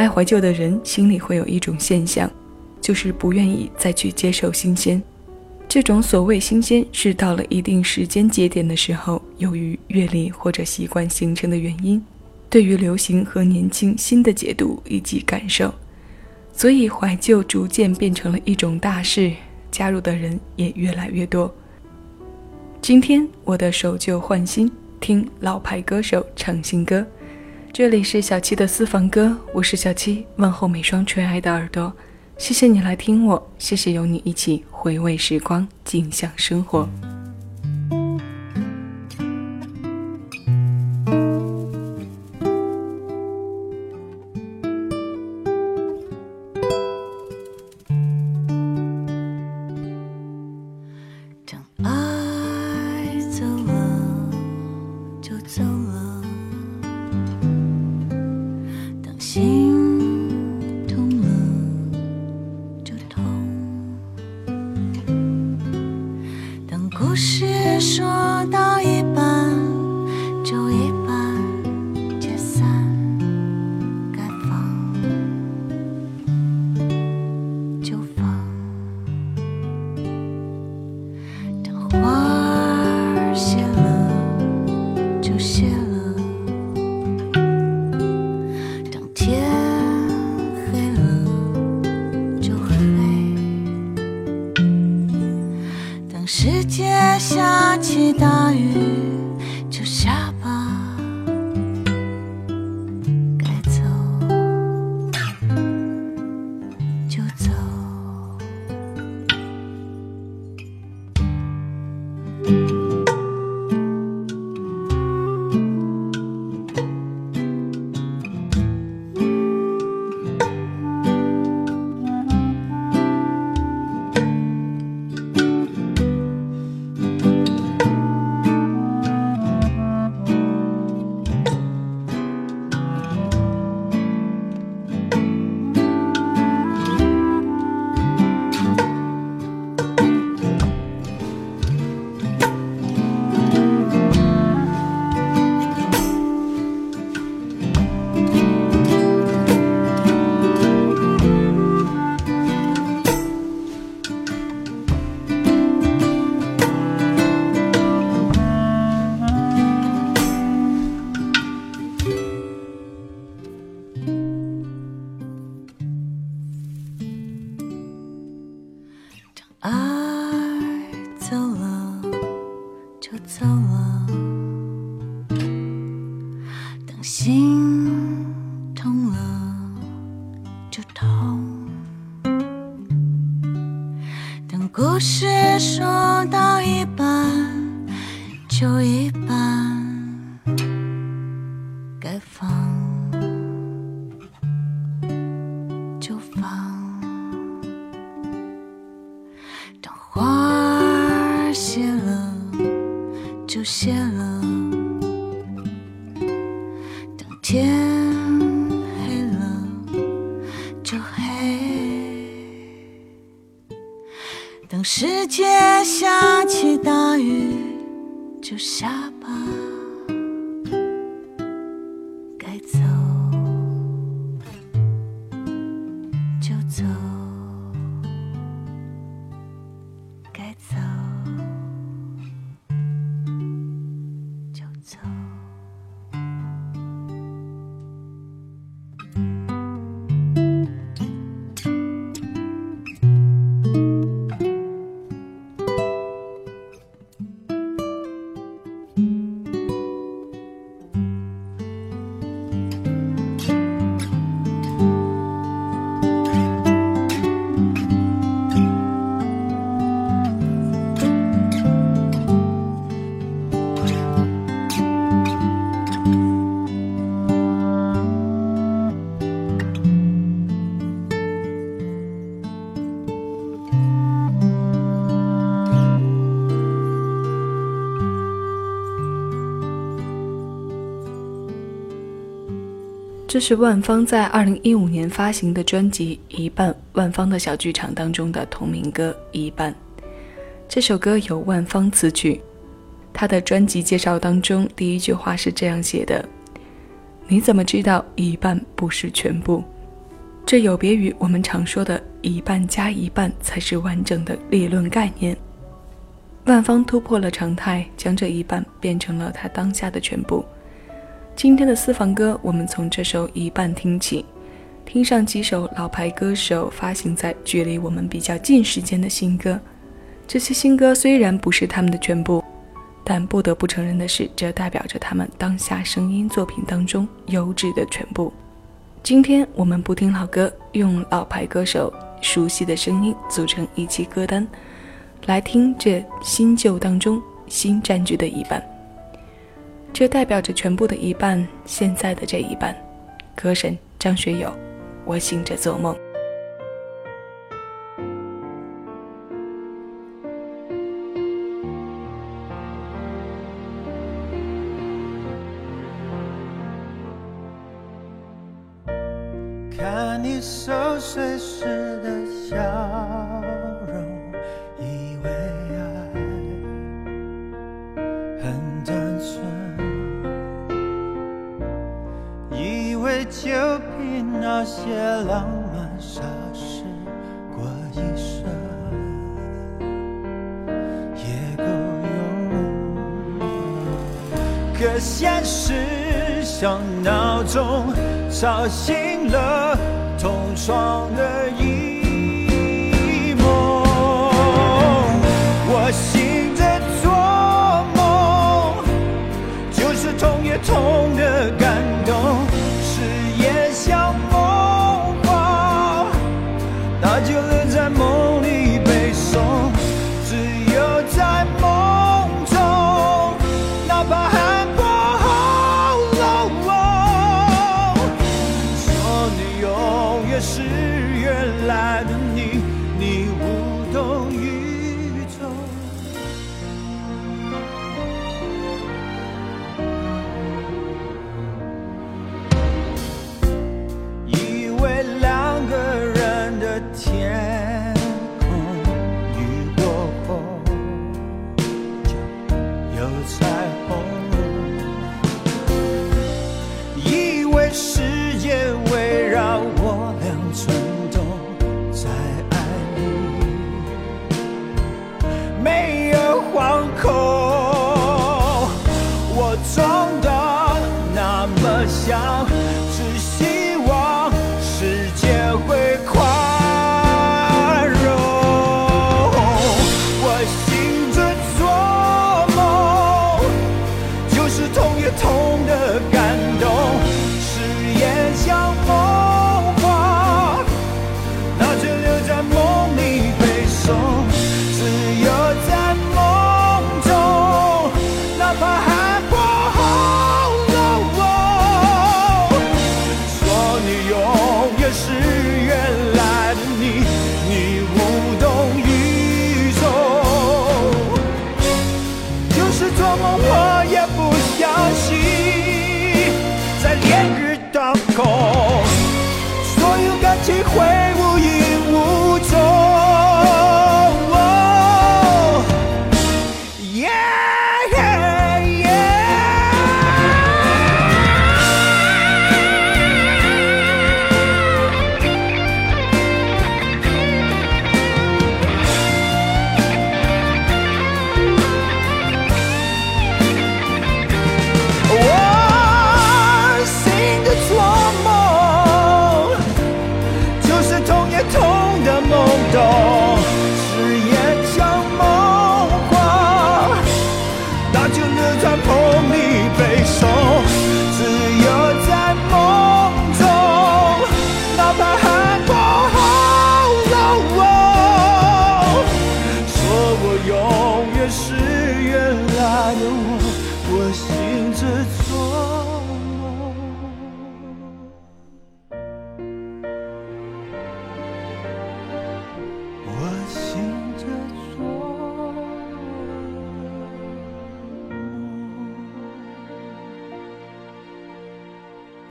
爱怀旧的人心里会有一种现象，就是不愿意再去接受新鲜。这种所谓新鲜，是到了一定时间节点的时候，由于阅历或者习惯形成的原因，对于流行和年轻新的解读以及感受，所以怀旧逐渐变成了一种大事，加入的人也越来越多。今天我的守旧换新，听老牌歌手唱新歌。这里是小七的私房歌，我是小七，问候每双垂爱的耳朵。谢谢你来听我，谢谢有你一起回味时光，静享生活。我走。故事说到一半就一半。这是万芳在二零一五年发行的专辑《一半》万芳的小剧场当中的同名歌《一半》。这首歌由万芳词曲，她的专辑介绍当中第一句话是这样写的：“你怎么知道一半不是全部？”这有别于我们常说的一半加一半才是完整的理论概念。万芳突破了常态，将这一半变成了他当下的全部。今天的私房歌，我们从这首《一半》听起，听上几首老牌歌手发行在距离我们比较近时间的新歌。这些新歌虽然不是他们的全部，但不得不承认的是，这代表着他们当下声音作品当中优质的全部。今天我们不听老歌，用老牌歌手熟悉的声音组成一期歌单。来听这新旧当中新占据的一半，这代表着全部的一半。现在的这一半，歌神张学友，我醒着做梦。就凭那些浪漫傻事过一生。也够用，可现实像闹钟吵醒了同床的一梦，我醒着做梦，就是痛也痛的在梦里背诵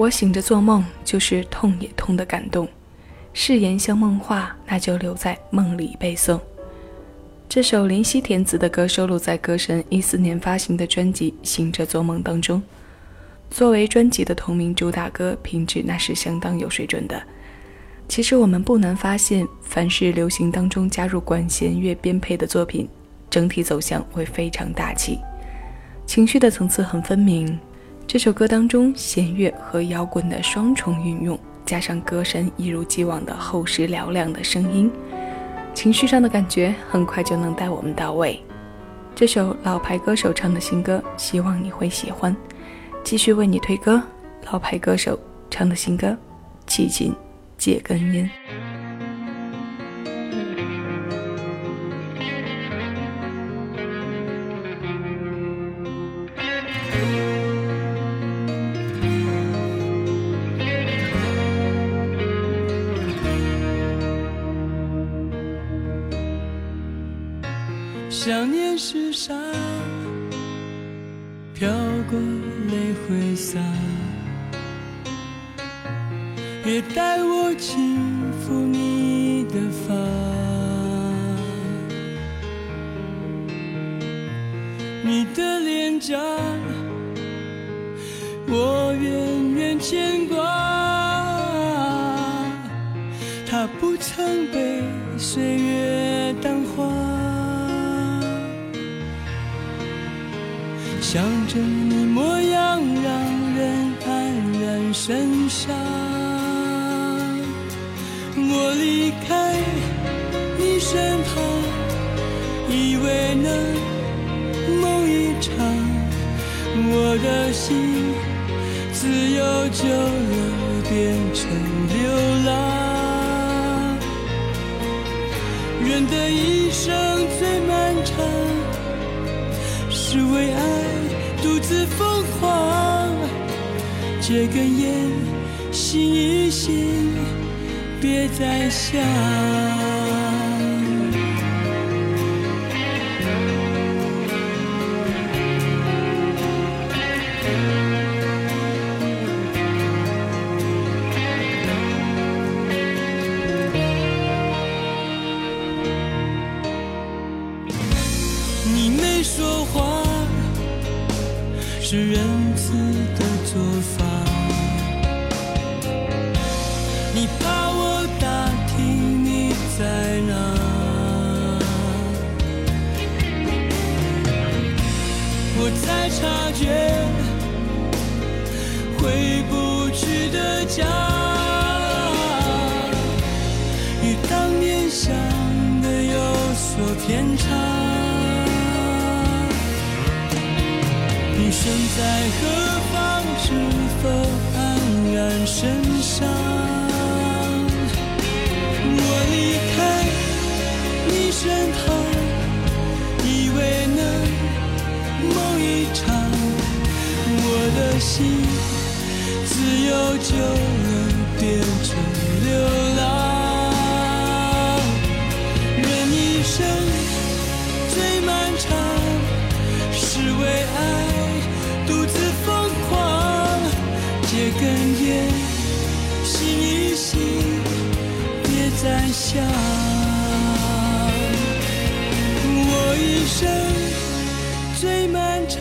我醒着做梦，就是痛也痛的感动。誓言像梦话，那就留在梦里背诵。这首林夕填词的歌收录在歌神一四年发行的专辑《醒着做梦》当中。作为专辑的同名主打歌，品质那是相当有水准的。其实我们不难发现，凡是流行当中加入管弦乐编配的作品，整体走向会非常大气，情绪的层次很分明。这首歌当中弦乐和摇滚的双重运用，加上歌声一如既往的厚实嘹亮的声音，情绪上的感觉很快就能带我们到位。这首老牌歌手唱的新歌，希望你会喜欢。继续为你推歌，老牌歌手唱的新歌《气尽戒根烟》。念是沙，飘过泪挥洒，也带我轻抚你的发。你的脸颊，我远远牵挂，它不曾被岁月想着你模样，让人黯然神伤。我离开你身旁，以为能梦一场。我的心自由久了，变成流浪。人的一生最漫长，只为爱。独自疯狂，戒根烟，醒一醒，别再想。身在何方？是否黯然神伤？我离开你身旁，以为能梦一场。我的心自由就能，变成流想。我一生最漫长，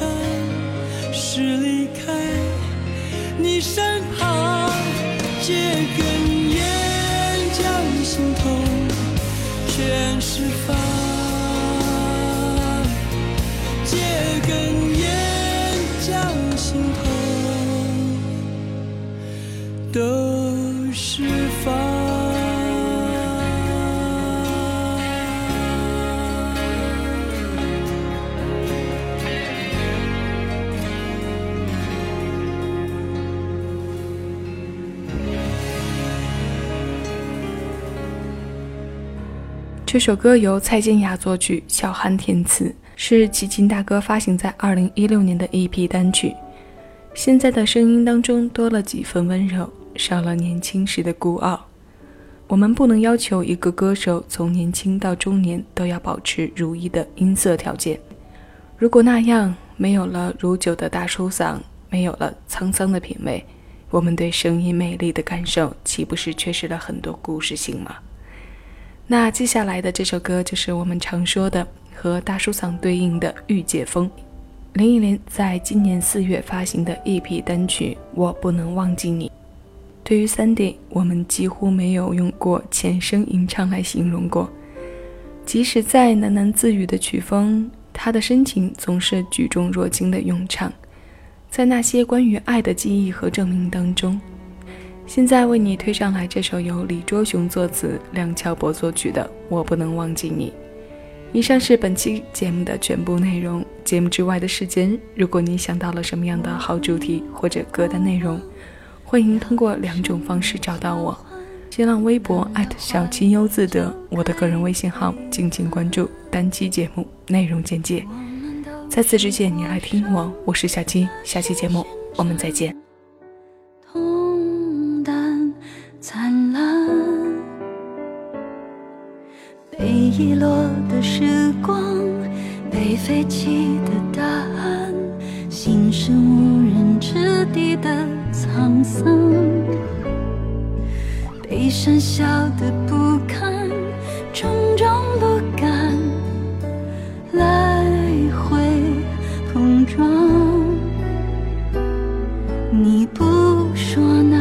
是离开你身旁。借根烟，将心痛全释放。借根烟，将心痛。都释放。这首歌由蔡健雅作曲，小韩填词，是齐秦大哥发行在二零一六年的 EP 单曲。现在的声音当中多了几分温柔。少了年轻时的孤傲。我们不能要求一个歌手从年轻到中年都要保持如一的音色条件。如果那样，没有了如酒的大叔嗓，没有了沧桑的品味，我们对声音魅力的感受岂不是缺失了很多故事性吗？那接下来的这首歌就是我们常说的和大叔嗓对应的《御姐风》，林忆莲在今年四月发行的 EP 单曲《我不能忘记你》。对于 Sandy，我们几乎没有用过浅声吟唱来形容过。即使再喃喃自语的曲风，他的深情总是举重若轻的咏唱，在那些关于爱的记忆和证明当中。现在为你推上来这首由李卓雄作词、梁翘柏作曲的《我不能忘记你》。以上是本期节目的全部内容。节目之外的时间，如果你想到了什么样的好主题或者歌单内容，欢迎通过两种方式找到我：新浪微博小七优自得，我的个人微信号，敬请关注。单期节目内容简介。在此之前，你来听我，我是小七，下期节目我们再见。被废弃的答案，心是无人之地的沧桑，被删笑的不堪，种种不甘，来回碰撞，你不说难。